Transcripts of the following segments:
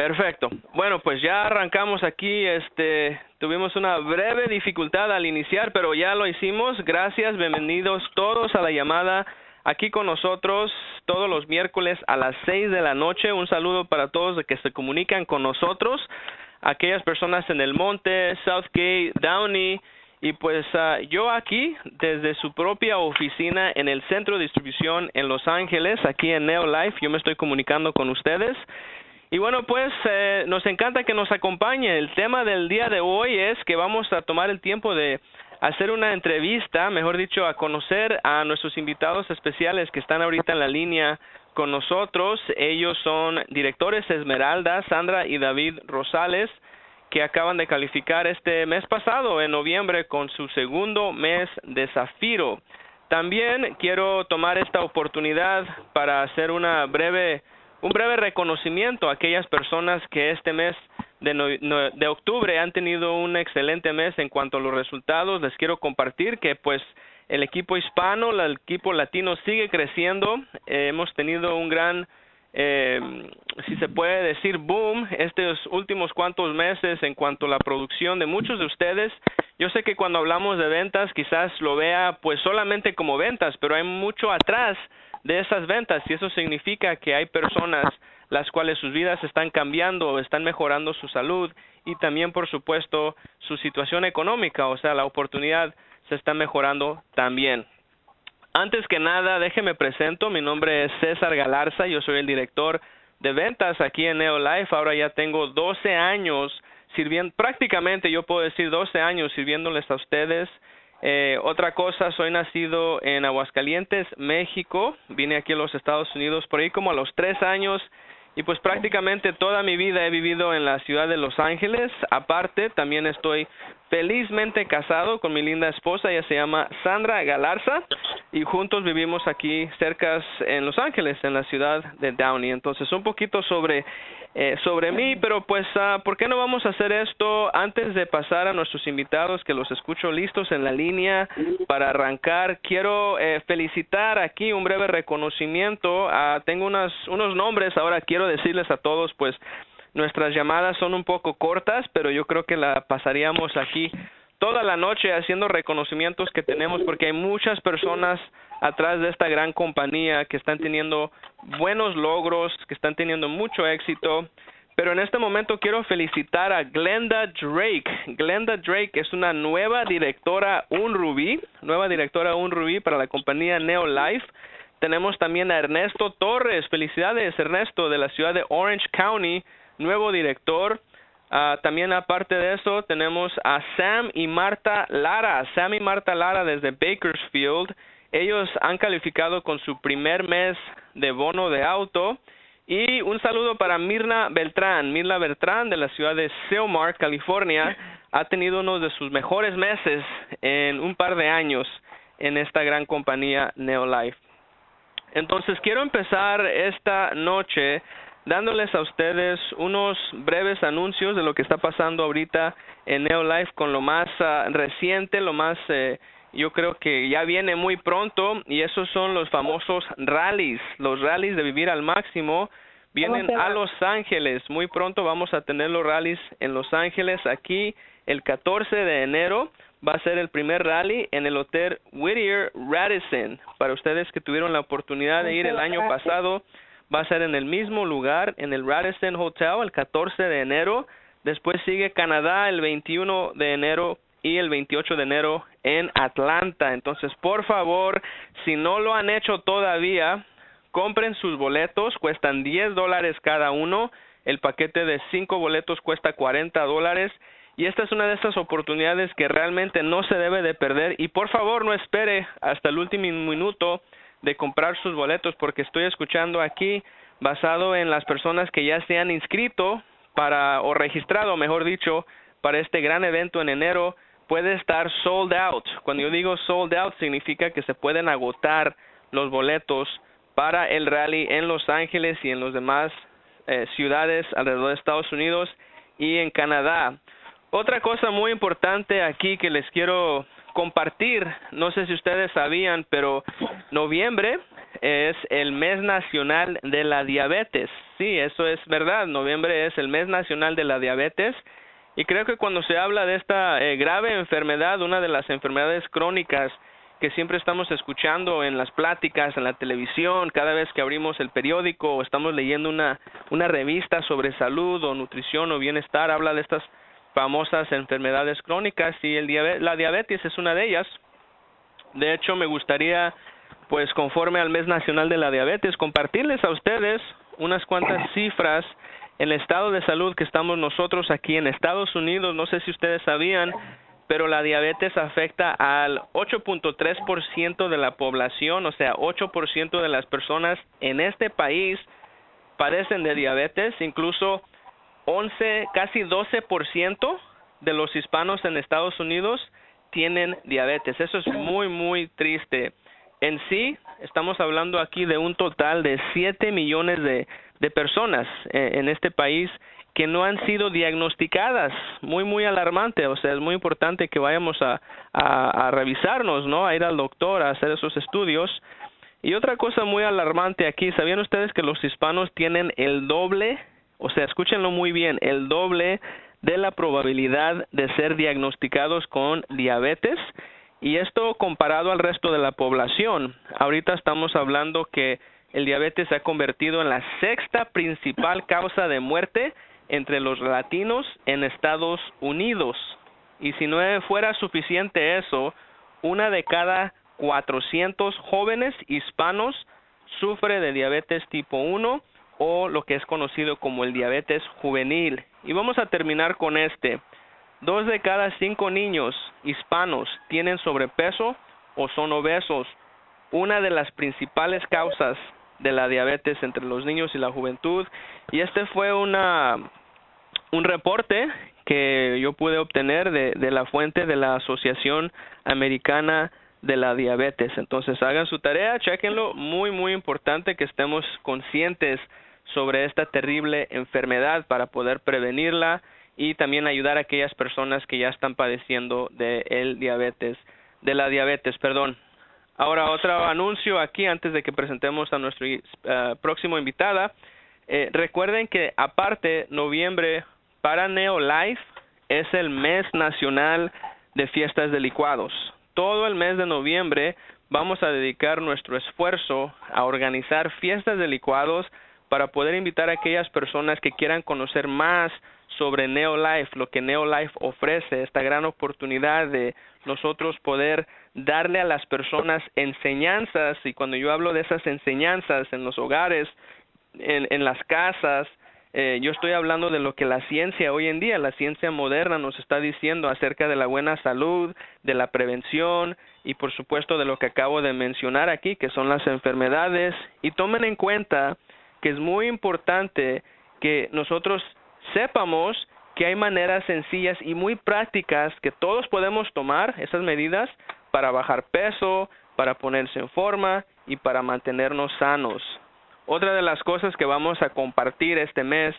Perfecto. Bueno, pues ya arrancamos aquí. Este, tuvimos una breve dificultad al iniciar, pero ya lo hicimos. Gracias, bienvenidos todos a la llamada aquí con nosotros todos los miércoles a las seis de la noche. Un saludo para todos de que se comunican con nosotros, aquellas personas en el monte, Southgate, Downey. Y pues ah, yo aquí, desde su propia oficina en el centro de distribución en Los Ángeles, aquí en Neolife, yo me estoy comunicando con ustedes. Y bueno, pues eh, nos encanta que nos acompañe. El tema del día de hoy es que vamos a tomar el tiempo de hacer una entrevista, mejor dicho, a conocer a nuestros invitados especiales que están ahorita en la línea con nosotros. Ellos son directores Esmeralda, Sandra y David Rosales, que acaban de calificar este mes pasado, en noviembre, con su segundo mes de Zafiro. También quiero tomar esta oportunidad para hacer una breve un breve reconocimiento a aquellas personas que este mes de, de octubre han tenido un excelente mes en cuanto a los resultados. Les quiero compartir que pues el equipo hispano, el equipo latino sigue creciendo. Eh, hemos tenido un gran, eh, si se puede decir, boom estos últimos cuantos meses en cuanto a la producción de muchos de ustedes. Yo sé que cuando hablamos de ventas quizás lo vea pues solamente como ventas, pero hay mucho atrás de esas ventas y eso significa que hay personas las cuales sus vidas están cambiando, están mejorando su salud y también por supuesto su situación económica, o sea, la oportunidad se está mejorando también. Antes que nada, déjeme presento, mi nombre es César Galarza, yo soy el director de ventas aquí en Neolife, ahora ya tengo 12 años sirviendo, prácticamente yo puedo decir 12 años sirviéndoles a ustedes eh, otra cosa, soy nacido en Aguascalientes, México. Vine aquí a los Estados Unidos por ahí como a los tres años y pues prácticamente toda mi vida he vivido en la ciudad de Los Ángeles. Aparte, también estoy felizmente casado con mi linda esposa, ella se llama Sandra Galarza y juntos vivimos aquí cerca en Los Ángeles, en la ciudad de Downey. Entonces, un poquito sobre eh, sobre mí, pero pues, uh, ¿por qué no vamos a hacer esto antes de pasar a nuestros invitados que los escucho listos en la línea para arrancar? Quiero eh, felicitar aquí un breve reconocimiento. Uh, tengo unas, unos nombres, ahora quiero decirles a todos, pues, nuestras llamadas son un poco cortas, pero yo creo que la pasaríamos aquí toda la noche haciendo reconocimientos que tenemos porque hay muchas personas atrás de esta gran compañía que están teniendo buenos logros, que están teniendo mucho éxito. Pero en este momento quiero felicitar a Glenda Drake. Glenda Drake es una nueva directora Un Rubí, nueva directora Un Rubí para la compañía Neolife. Tenemos también a Ernesto Torres. Felicidades, Ernesto, de la ciudad de Orange County, nuevo director. Ah, también aparte de eso tenemos a Sam y Marta Lara. Sam y Marta Lara desde Bakersfield. Ellos han calificado con su primer mes de bono de auto. Y un saludo para Mirna Beltrán. Mirna Beltrán de la ciudad de Silmar, California, ha tenido uno de sus mejores meses en un par de años en esta gran compañía Neolife. Entonces quiero empezar esta noche dándoles a ustedes unos breves anuncios de lo que está pasando ahorita en Neolife con lo más ah, reciente, lo más eh, yo creo que ya viene muy pronto y esos son los famosos rallies, los rallies de vivir al máximo vienen a Los Ángeles. Muy pronto vamos a tener los rallies en Los Ángeles. Aquí el 14 de enero va a ser el primer rally en el Hotel Whittier Radisson. Para ustedes que tuvieron la oportunidad de ir el año pasado, va a ser en el mismo lugar, en el Radisson Hotel, el 14 de enero. Después sigue Canadá el 21 de enero y el 28 de enero en Atlanta. Entonces, por favor, si no lo han hecho todavía, compren sus boletos, cuestan 10 dólares cada uno. El paquete de 5 boletos cuesta 40 dólares. Y esta es una de esas oportunidades que realmente no se debe de perder. Y por favor, no espere hasta el último minuto de comprar sus boletos, porque estoy escuchando aquí, basado en las personas que ya se han inscrito para, o registrado, mejor dicho, para este gran evento en enero puede estar sold out. Cuando yo digo sold out significa que se pueden agotar los boletos para el rally en Los Ángeles y en los demás eh, ciudades alrededor de Estados Unidos y en Canadá. Otra cosa muy importante aquí que les quiero compartir, no sé si ustedes sabían, pero noviembre es el mes nacional de la diabetes. Sí, eso es verdad. Noviembre es el mes nacional de la diabetes. Y creo que cuando se habla de esta eh, grave enfermedad, una de las enfermedades crónicas que siempre estamos escuchando en las pláticas, en la televisión, cada vez que abrimos el periódico o estamos leyendo una, una revista sobre salud o nutrición o bienestar, habla de estas famosas enfermedades crónicas y el la diabetes es una de ellas. De hecho, me gustaría, pues conforme al mes nacional de la diabetes, compartirles a ustedes unas cuantas cifras en el estado de salud que estamos nosotros aquí en Estados Unidos. No sé si ustedes sabían, pero la diabetes afecta al 8.3% de la población, o sea, 8% de las personas en este país padecen de diabetes, incluso 11, casi 12% de los hispanos en Estados Unidos tienen diabetes. Eso es muy, muy triste. En sí, estamos hablando aquí de un total de 7 millones de, personas eh, en este país que no han sido diagnosticadas. Muy, muy alarmante. O sea, es muy importante que vayamos a, a revisarnos, ¿no? A ir al doctor, a hacer esos estudios. Y otra cosa muy alarmante aquí, ¿sabían ustedes que los hispanos tienen el doble o sea, escúchenlo muy bien, el doble de la probabilidad de ser diagnosticados con diabetes y esto comparado al resto de la población. Ahorita estamos hablando que el diabetes se ha convertido en la sexta principal causa de muerte entre los latinos en Estados Unidos. Y si no fuera suficiente eso, una de cada 400 jóvenes hispanos sufre de diabetes tipo 1 o lo que es conocido como el diabetes juvenil. Y vamos a terminar con este. Dos de cada cinco niños hispanos tienen sobrepeso o son obesos. Una de las principales causas de la diabetes entre los niños y la juventud. Y este fue una, un reporte que yo pude obtener de, de la fuente de la Asociación Americana de la diabetes. Entonces hagan su tarea, chequenlo, muy muy importante que estemos conscientes sobre esta terrible enfermedad para poder prevenirla y también ayudar a aquellas personas que ya están padeciendo de el diabetes, de la diabetes, perdón. Ahora otro anuncio aquí antes de que presentemos a nuestro uh, próximo invitada. Eh, recuerden que aparte noviembre para Neolife es el mes nacional de fiestas de licuados. Todo el mes de noviembre vamos a dedicar nuestro esfuerzo a organizar fiestas de licuados para poder invitar a aquellas personas que quieran conocer más sobre Neolife, lo que Neolife ofrece, esta gran oportunidad de nosotros poder darle a las personas enseñanzas, y cuando yo hablo de esas enseñanzas en los hogares, en, en las casas, eh, yo estoy hablando de lo que la ciencia hoy en día, la ciencia moderna nos está diciendo acerca de la buena salud, de la prevención y por supuesto de lo que acabo de mencionar aquí, que son las enfermedades. Y tomen en cuenta que es muy importante que nosotros sepamos que hay maneras sencillas y muy prácticas que todos podemos tomar esas medidas para bajar peso, para ponerse en forma y para mantenernos sanos. Otra de las cosas que vamos a compartir este mes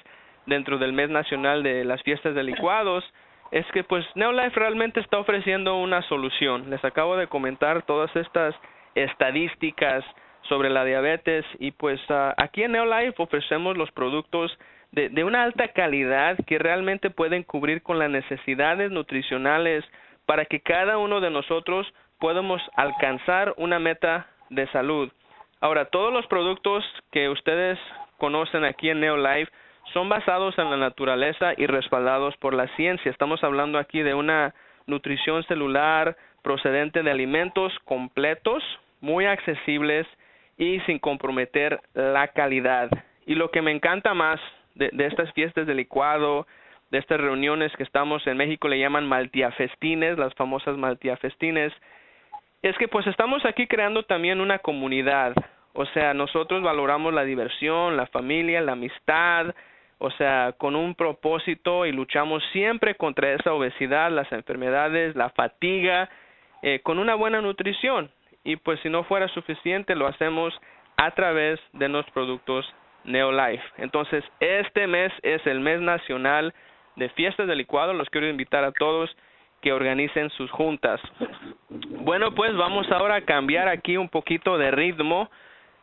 dentro del mes nacional de las fiestas de licuados es que pues Neolife realmente está ofreciendo una solución. Les acabo de comentar todas estas estadísticas sobre la diabetes y pues aquí en Neolife ofrecemos los productos de, de, una alta calidad que realmente pueden cubrir con las necesidades nutricionales para que cada uno de nosotros podamos alcanzar una meta de salud. Ahora, todos los productos que ustedes conocen aquí en Neolife son basados en la naturaleza y respaldados por la ciencia. Estamos hablando aquí de una nutrición celular procedente de alimentos completos, muy accesibles y sin comprometer la calidad. Y lo que me encanta más de, estas fiestas de licuado, de estas reuniones que estamos en México le llaman maltiafestines, las famosas maltiafestines, es que pues estamos aquí creando también una comunidad. O sea, nosotros valoramos la diversión, la familia, la amistad, o sea, con un propósito y luchamos siempre contra esa obesidad, las enfermedades, la fatiga, eh, con una buena nutrición y pues si no fuera suficiente lo hacemos a través de los productos Neolife. Entonces, este mes es el mes nacional de fiestas de licuado. Los quiero invitar a todos que organicen sus juntas. Bueno, pues vamos ahora a cambiar aquí un poquito de ritmo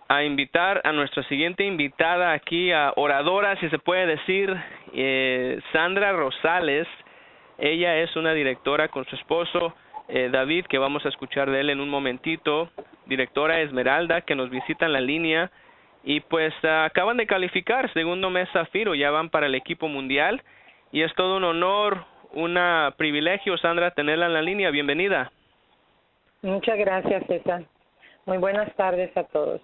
a invitar a nuestra siguiente invitada aquí, a oradora, si se puede decir, eh, Sandra Rosales. Ella es una directora con su esposo eh, David, que vamos a escuchar de él en un momentito. Directora Esmeralda, que nos visita en la línea. Y pues acaban de calificar segundo mes Zafiro, ya van para el equipo mundial. Y es todo un honor, un privilegio, Sandra, tenerla en la línea. Bienvenida. Muchas gracias, César. Muy buenas tardes a todos.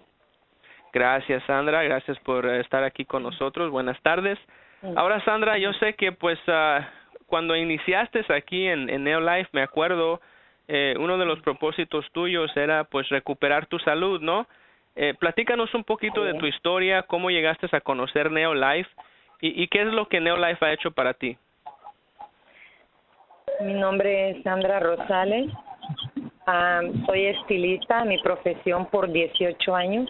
Gracias, Sandra. Gracias por estar aquí con nosotros. Buenas tardes. Ahora, Sandra, yo sé que pues ah, cuando iniciaste aquí en, en Neolife, me acuerdo, eh, uno de los propósitos tuyos era pues recuperar tu salud, ¿no? Eh, platícanos un poquito de tu historia, cómo llegaste a conocer Neolife y, y qué es lo que Neolife ha hecho para ti. Mi nombre es Sandra Rosales. Ah, soy estilista, mi profesión por 18 años.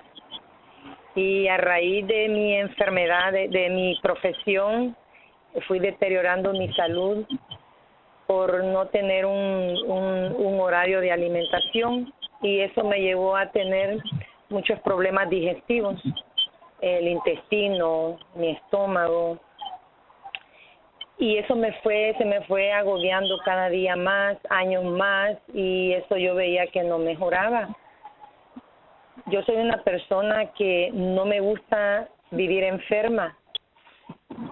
Y a raíz de mi enfermedad, de, mi profesión, fui deteriorando mi salud por no tener un, un, horario de alimentación y eso me llevó a tener muchos problemas digestivos, el intestino, mi estómago, y eso me fue, se me fue agobiando cada día más, años más, y eso yo veía que no mejoraba. Yo soy una persona que no me gusta vivir enferma.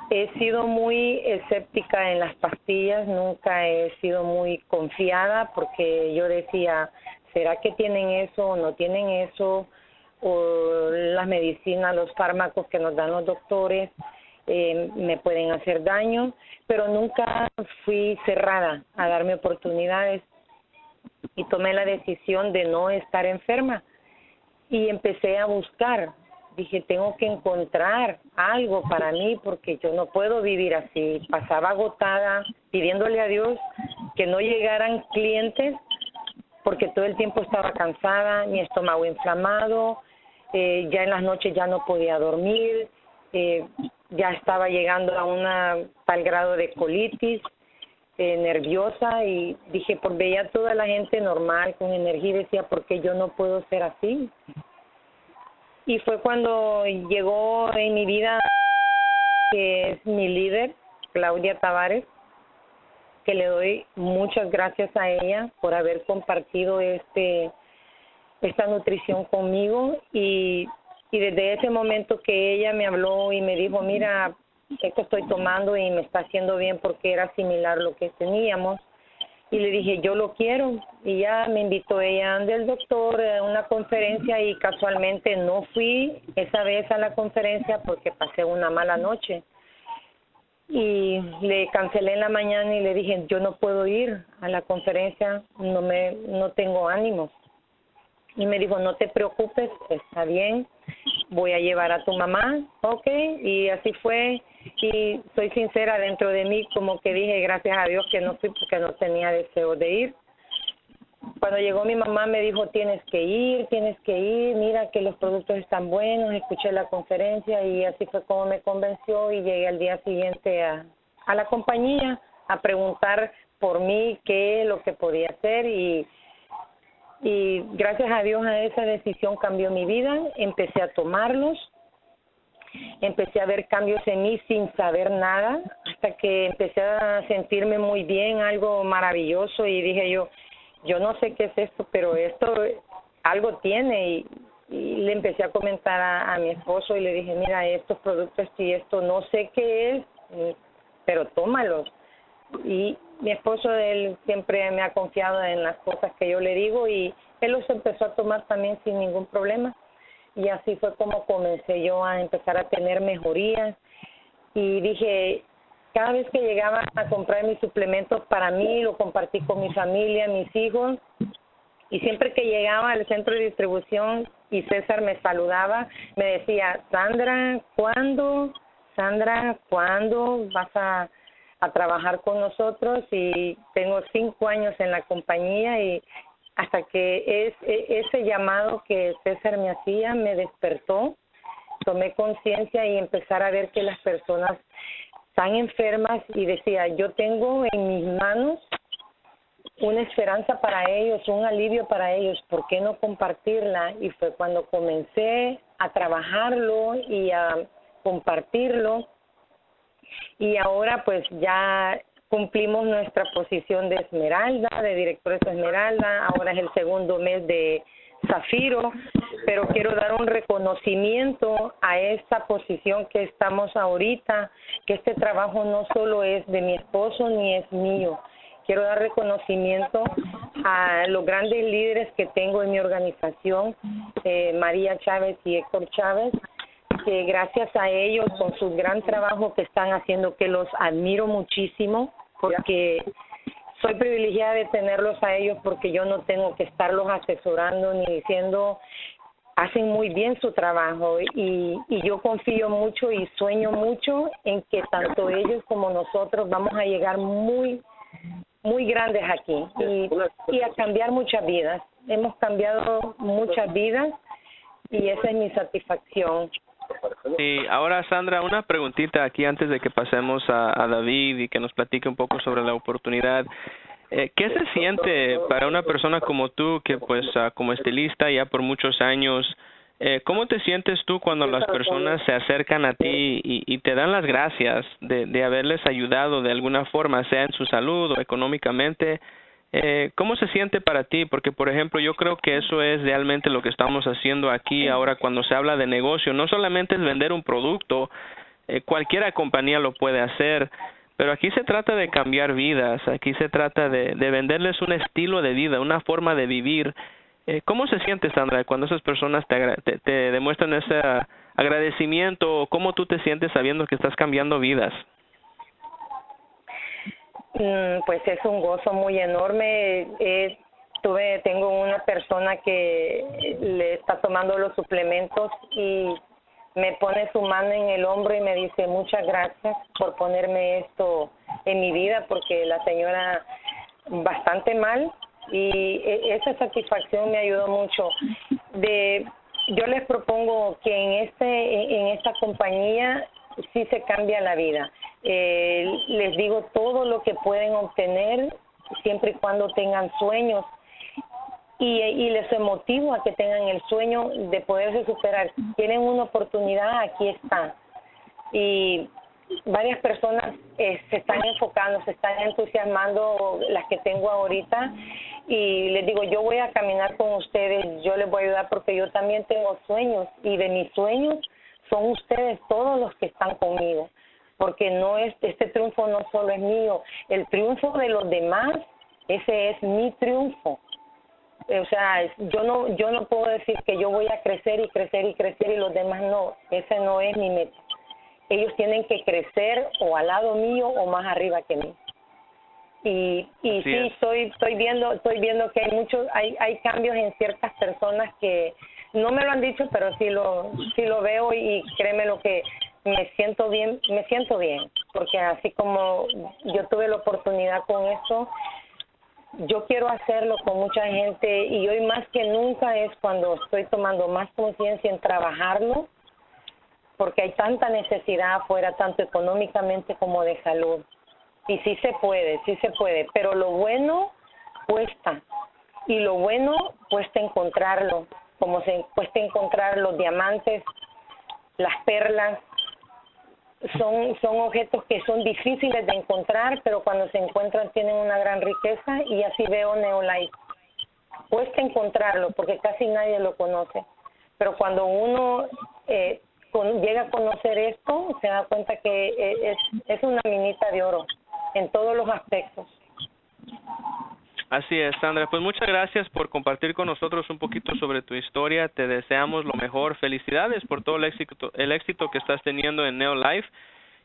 He sido muy escéptica en las pastillas, nunca he sido muy confiada porque yo decía, ¿será que tienen eso o no tienen eso? O las medicinas, los fármacos que nos dan los doctores eh, me pueden hacer daño, pero nunca fui cerrada a darme oportunidades y tomé la decisión de no estar enferma y empecé a buscar. Dije, tengo que encontrar algo para mí porque yo no puedo vivir así. Pasaba agotada pidiéndole a Dios que no llegaran clientes porque todo el tiempo estaba cansada, mi estómago inflamado, eh, ya en las noches ya no podía dormir, eh, ya estaba llegando a una tal grado de colitis eh, nerviosa y dije, por veía toda la gente normal, con energía, y decía, ¿por qué yo no puedo ser así? Y fue cuando llegó en mi vida, que es mi líder, Claudia Tavares, que le doy muchas gracias a ella por haber compartido este esta nutrición conmigo y y desde ese momento que ella me habló y me dijo, mira, esto estoy tomando y me está haciendo bien porque era similar lo que teníamos. Y le dije, yo lo quiero. Y ya me invitó ella del doctor a una conferencia y casualmente no fui esa vez a la conferencia porque pasé una mala noche. Y le cancelé en la mañana y le dije, yo no puedo ir a la conferencia, no me no tengo ánimos. Y me dijo, no te preocupes, está bien, voy a llevar a tu mamá, ok, y así fue. Y soy sincera dentro de mí, como que dije, gracias a Dios que no fui porque no tenía deseo de ir. Cuando llegó mi mamá me dijo, tienes que ir, tienes que ir, mira que los productos están buenos, escuché la conferencia y así fue como me convenció y llegué al día siguiente a, a la compañía a preguntar por mí qué lo que podía hacer y y gracias a Dios a esa decisión cambió mi vida, empecé a tomarlos, empecé a ver cambios en mí sin saber nada, hasta que empecé a sentirme muy bien, algo maravilloso y dije yo, yo no sé qué es esto, pero esto algo tiene y, le empecé a comentar a, a, mi esposo y le dije, mira, estos productos y esto no sé qué es, pero tómalos. Y mi esposo, él siempre me ha confiado en las cosas que yo le digo y él los empezó a tomar también sin ningún problema. Y así fue como comencé yo a empezar a tener mejorías. Y dije, cada vez que llegaba a comprar mis suplementos para mí, lo compartí con mi familia, mis hijos. Y siempre que llegaba al centro de distribución y César me saludaba, me decía, Sandra, ¿cuándo? Sandra, ¿cuándo vas a a trabajar con nosotros y tengo cinco años en la compañía y hasta que es, e, ese llamado que César me hacía me despertó, tomé conciencia y empezar a ver que las personas están enfermas y decía, yo tengo en mis manos una esperanza para ellos, un alivio para ellos, ¿por qué no compartirla? Y fue cuando comencé a trabajarlo y a compartirlo. Y ahora pues ya cumplimos nuestra posición de Esmeralda, de directores de Esmeralda, ahora es el segundo mes de Zafiro, pero quiero dar un reconocimiento a esta posición que estamos ahorita, que este trabajo no solo es de mi esposo ni es mío. Quiero dar reconocimiento a los grandes líderes que tengo en mi organización, eh, María Chávez y Héctor Chávez, que gracias a ellos, con su gran trabajo que están haciendo, que los admiro muchísimo, porque soy privilegiada de tenerlos a ellos porque yo no tengo que estarlos asesorando ni diciendo hacen muy bien su trabajo y, y yo confío mucho y sueño mucho en que tanto ellos como nosotros vamos a llegar muy muy grandes aquí y, y a cambiar muchas vidas. Hemos cambiado muchas vidas y esa es mi satisfacción. Sí, ahora Sandra, una preguntita aquí antes de que pasemos a, David y que nos platique un poco sobre la oportunidad. Eh, ¿Qué se siente para una persona como tú, que pues ah, como estilista ya por muchos años, eh, ¿cómo te sientes tú cuando las personas se acercan a ti y, y te dan las gracias de, de haberles ayudado de alguna forma, sea en su salud o económicamente? Eh, ¿Cómo se siente para ti? Porque, por ejemplo, yo creo que eso es realmente lo que estamos haciendo aquí ahora cuando se habla de negocio. No solamente es vender un producto, eh, cualquiera compañía lo puede hacer, pero aquí se trata de cambiar vidas, aquí se trata de, de venderles un estilo de vida, una forma de vivir. Eh, ¿Cómo se siente, Sandra, cuando esas personas te, te, te demuestran ese agradecimiento? ¿Cómo tú te sientes sabiendo que estás cambiando vidas? Mm, pues es un gozo muy enorme. Eh, tuve, tengo una persona que le está tomando los suplementos y me pone su mano en el hombro y me dice muchas gracias por ponerme esto en mi vida porque la señora bastante mal y e, esa satisfacción me ayudó mucho de yo les propongo que en este en esta compañía sí se cambia la vida. Eh, les digo todo lo que pueden obtener siempre y cuando tengan sueños y, y les motivo a que tengan el sueño de poderse superar. Tienen una oportunidad, aquí está. Y varias personas eh, se están enfocando, se están entusiasmando, las que tengo ahorita, y les digo, yo voy a caminar con ustedes, yo les voy a ayudar porque yo también tengo sueños y de mis sueños son ustedes todos los que están conmigo, porque no es este triunfo no solo es mío, el triunfo de los demás, ese es mi triunfo. O sea, yo no yo no puedo decir que yo voy a crecer y crecer y crecer y los demás no, ese no es mi meta. Ellos tienen que crecer o al lado mío o más arriba que mí. Y, y sí, estoy estoy viendo estoy viendo que hay muchos hay hay cambios en ciertas personas que no me lo han dicho, pero sí lo, sí lo veo y créeme lo que me siento bien, me siento bien, porque así como yo tuve la oportunidad con esto, yo quiero hacerlo con mucha gente y hoy más que nunca es cuando estoy tomando más conciencia en trabajarlo, porque hay tanta necesidad afuera, tanto económicamente como de salud. Y sí se puede, sí se puede, pero lo bueno cuesta y lo bueno cuesta encontrarlo como se cuesta encontrar los diamantes, las perlas, son, son objetos que son difíciles de encontrar, pero cuando se encuentran tienen una gran riqueza y así veo Neolife. Cuesta encontrarlo porque casi nadie lo conoce, pero cuando uno eh, llega a conocer esto, se da cuenta que eh, es, es una minita de oro en todos los aspectos. Así es, Sandra. Pues muchas gracias por compartir con nosotros un poquito sobre tu historia. Te deseamos lo mejor. Felicidades por todo el éxito, el éxito que estás teniendo en Neolife.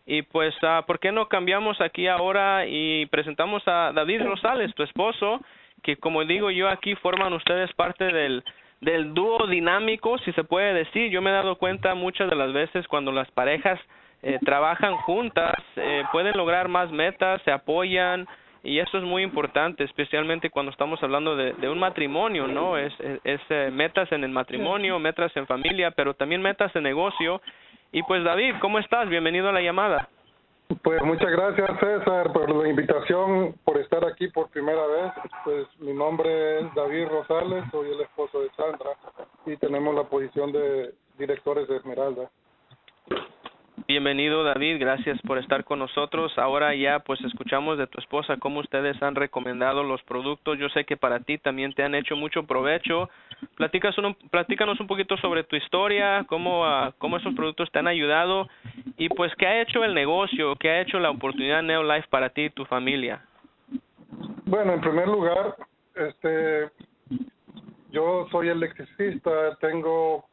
Y pues, uh, ¿por qué no cambiamos aquí ahora y presentamos a David Rosales, tu esposo, que como digo yo aquí forman ustedes parte del del dúo dinámico, si se puede decir. Yo me he dado cuenta muchas de las veces cuando las parejas eh, trabajan juntas, eh, pueden lograr más metas, se apoyan, y eso es muy importante, especialmente cuando estamos hablando de, de un matrimonio, ¿no? Es, es, eh, metas en el matrimonio, metas en familia, pero también metas en negocio. Y pues David, ¿cómo estás? Bienvenido a la llamada. Pues muchas gracias César por la invitación, por estar aquí por primera vez. Pues mi nombre es David Rosales, soy el esposo de Sandra y tenemos la posición de directores de Esmeralda. Bienvenido David, gracias por estar con nosotros. Ahora ya pues escuchamos de tu esposa cómo ustedes han recomendado los productos. Yo sé que para ti también te han hecho mucho provecho. Platicas un, platícanos un poquito sobre tu historia, cómo, uh, cómo esos productos te han ayudado y pues qué ha hecho el negocio, qué ha hecho la oportunidad Neolife para ti y tu familia. Bueno, en primer lugar, este, yo soy electricista, tengo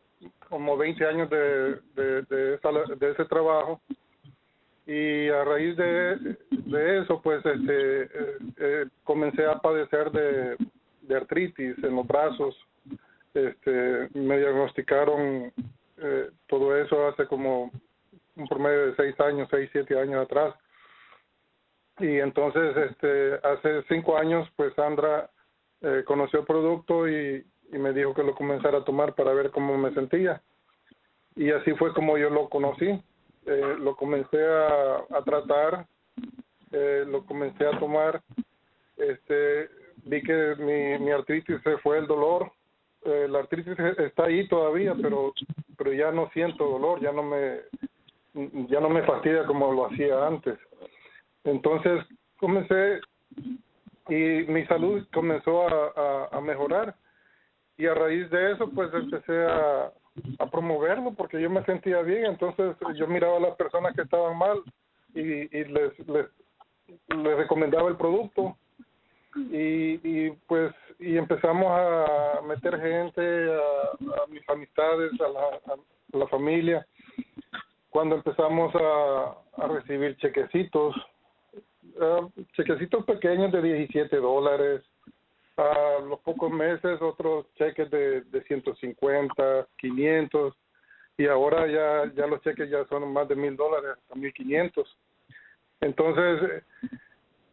como 20 años de, de, de, ese trabajo. Y a raíz de, de eso pues este eh, eh, comencé a padecer de, de artritis en los brazos. Este me diagnosticaron eh, todo eso hace como un promedio de seis años seis siete años atrás. Y entonces este hace cinco años pues Sandra conoció el producto y y me dijo que lo comenzara a tomar para ver cómo me sentía. Y así fue como yo lo conocí. Eh, lo comencé a, tratar, eh, lo comencé a tomar. Este, vi que mi, mi artritis se fue el dolor. Eh, la artritis está ahí todavía, pero pero ya no siento dolor, ya no me ya no me fastidia como lo hacía antes. Entonces comencé y mi salud comenzó a, a mejorar y a raíz de eso pues empecé a, a promoverlo porque yo me sentía bien. Entonces yo miraba a las personas que estaban mal y, y les, les les recomendaba el producto. Y, y pues y empezamos a meter gente a, a mis amistades a la, a la familia. Cuando empezamos a, a recibir chequecitos uh, chequecitos pequeños de 17 dólares a los pocos meses otros cheques de, de 150, 500 y ahora ya ya los cheques ya son más de mil dólares, hasta 1500. Entonces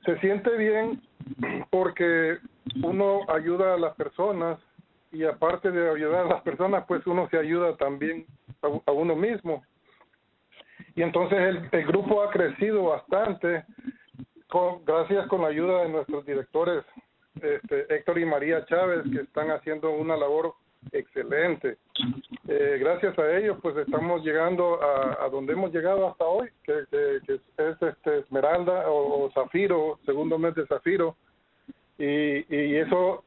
se siente bien porque uno ayuda a las personas y aparte de ayudar a las personas, pues uno se ayuda también a, a uno mismo. Y entonces el, el grupo ha crecido bastante con, gracias con la ayuda de nuestros directores este, Héctor y María Chávez, que están haciendo una labor excelente. Eh, gracias a ellos, pues estamos llegando a, donde hemos llegado hasta hoy, que, que, es este Esmeralda o, o, Zafiro, segundo mes de Zafiro, y, y eso,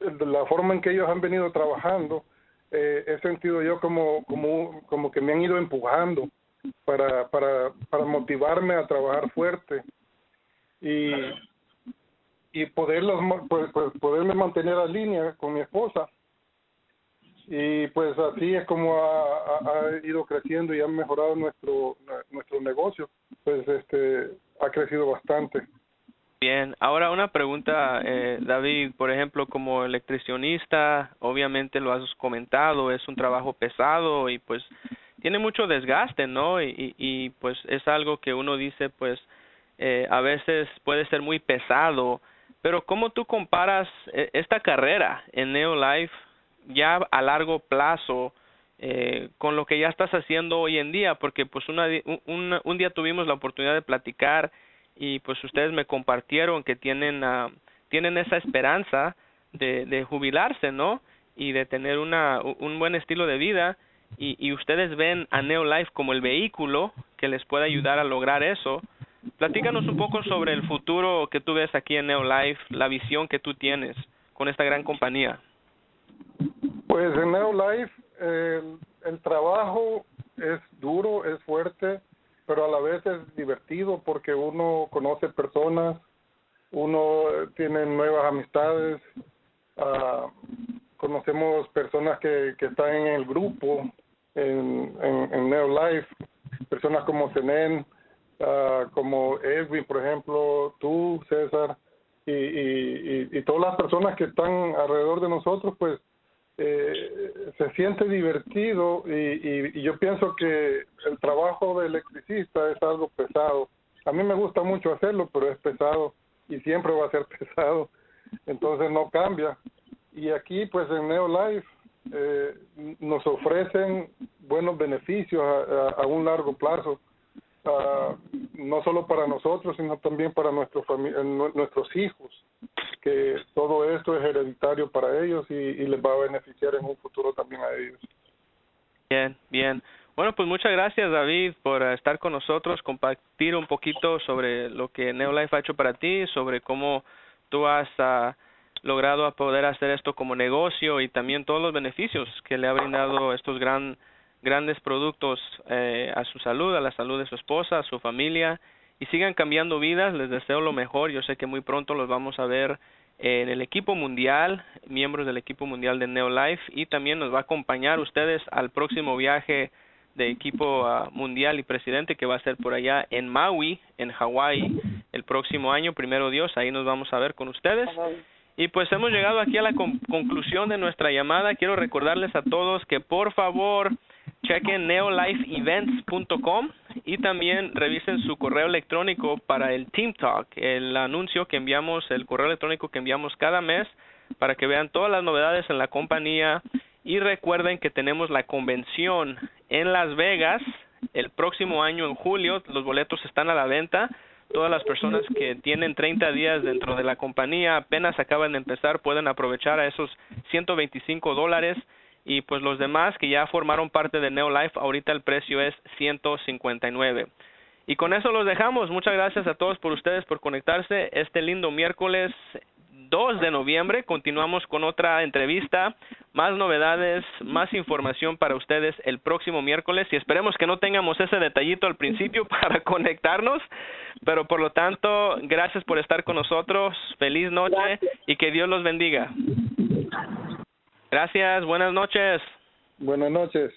la forma en que ellos han venido trabajando, eh, he sentido yo como, como, como que me han ido empujando para, para, para motivarme a trabajar fuerte. Y, y poderlos pues, pues, poderme mantener a línea con mi esposa. Y pues así es como ha, ha, ido creciendo y ha mejorado nuestro nuestro negocio. Pues este ha crecido bastante. Bien ahora una pregunta eh, David. Por ejemplo como electricionista obviamente lo has comentado es un trabajo pesado y pues tiene mucho desgaste no y, y, y pues es algo que uno dice pues eh, a veces puede ser muy pesado pero ¿cómo tú comparas eh, esta carrera en Neolife ya a largo plazo eh, con lo que ya estás haciendo hoy en día? Porque pues una, un, un día tuvimos la oportunidad de platicar y pues ustedes me compartieron que tienen uh, tienen esa esperanza de, de jubilarse, ¿no? Y de tener una un buen estilo de vida y, y ustedes ven a Neolife como el vehículo que les puede ayudar a lograr eso Platícanos un poco sobre el futuro que tú ves aquí en Neolife, la visión que tú tienes con esta gran compañía. Pues en Neolife el, el trabajo es duro, es fuerte, pero a la vez es divertido porque uno conoce personas, uno tiene nuevas amistades, uh, conocemos personas que, que están en el grupo, en, en, en Neolife, personas como Senen, uh, como Edwin, por ejemplo, tú, César, y, y, todas las personas que están alrededor de nosotros, pues eh, se siente divertido y, yo pienso que el trabajo de electricista es algo pesado. A mí me gusta mucho hacerlo, pero es pesado y siempre va a ser pesado, entonces no cambia. Y aquí, pues en Neolife, eh, nos ofrecen buenos beneficios a un largo plazo uh, no solo para nosotros, sino también para nuestro nuestros hijos, que todo esto es hereditario para ellos y, y, les va a beneficiar en un futuro también a ellos. Bien, bien. Bueno, pues muchas gracias David por estar con nosotros, compartir un poquito sobre lo que Neolife ha hecho para ti, sobre cómo tú has uh, logrado poder hacer esto como negocio y también todos los beneficios que le ha brindado estos gran, grandes productos eh, a su salud, a la salud de su esposa, a su familia y sigan cambiando vidas. Les deseo lo mejor. Yo sé que muy pronto los vamos a ver en el equipo mundial, miembros del equipo mundial de Neolife y también nos va a acompañar ustedes al próximo viaje de equipo uh, mundial y presidente que va a ser por allá en Maui, en Hawái, el próximo año, primero Dios, ahí nos vamos a ver con ustedes. Y pues hemos llegado aquí a la conclusión de nuestra llamada. Quiero recordarles a todos que por favor chequen neolifeevents.com y también revisen su correo electrónico para el Team Talk, el anuncio que enviamos, el correo electrónico que enviamos cada mes para que vean todas las novedades en la compañía. Y recuerden que tenemos la convención en Las Vegas el próximo año en julio, los boletos están a la venta. Todas las personas que tienen 30 días dentro de la compañía apenas acaban de empezar pueden aprovechar a esos 125 dólares y pues los demás que ya formaron parte de Neolife ahorita el precio es 159 y con eso los dejamos. Muchas gracias a todos por ustedes por conectarse este lindo miércoles 2 de noviembre. Continuamos con otra entrevista, más novedades, más información para ustedes el próximo miércoles. Y esperemos que no tengamos ese detallito al principio para conectarnos, pero por lo tanto, gracias por estar con nosotros, feliz noche y que Dios los bendiga. Gracias, buenas noches. Buenas noches.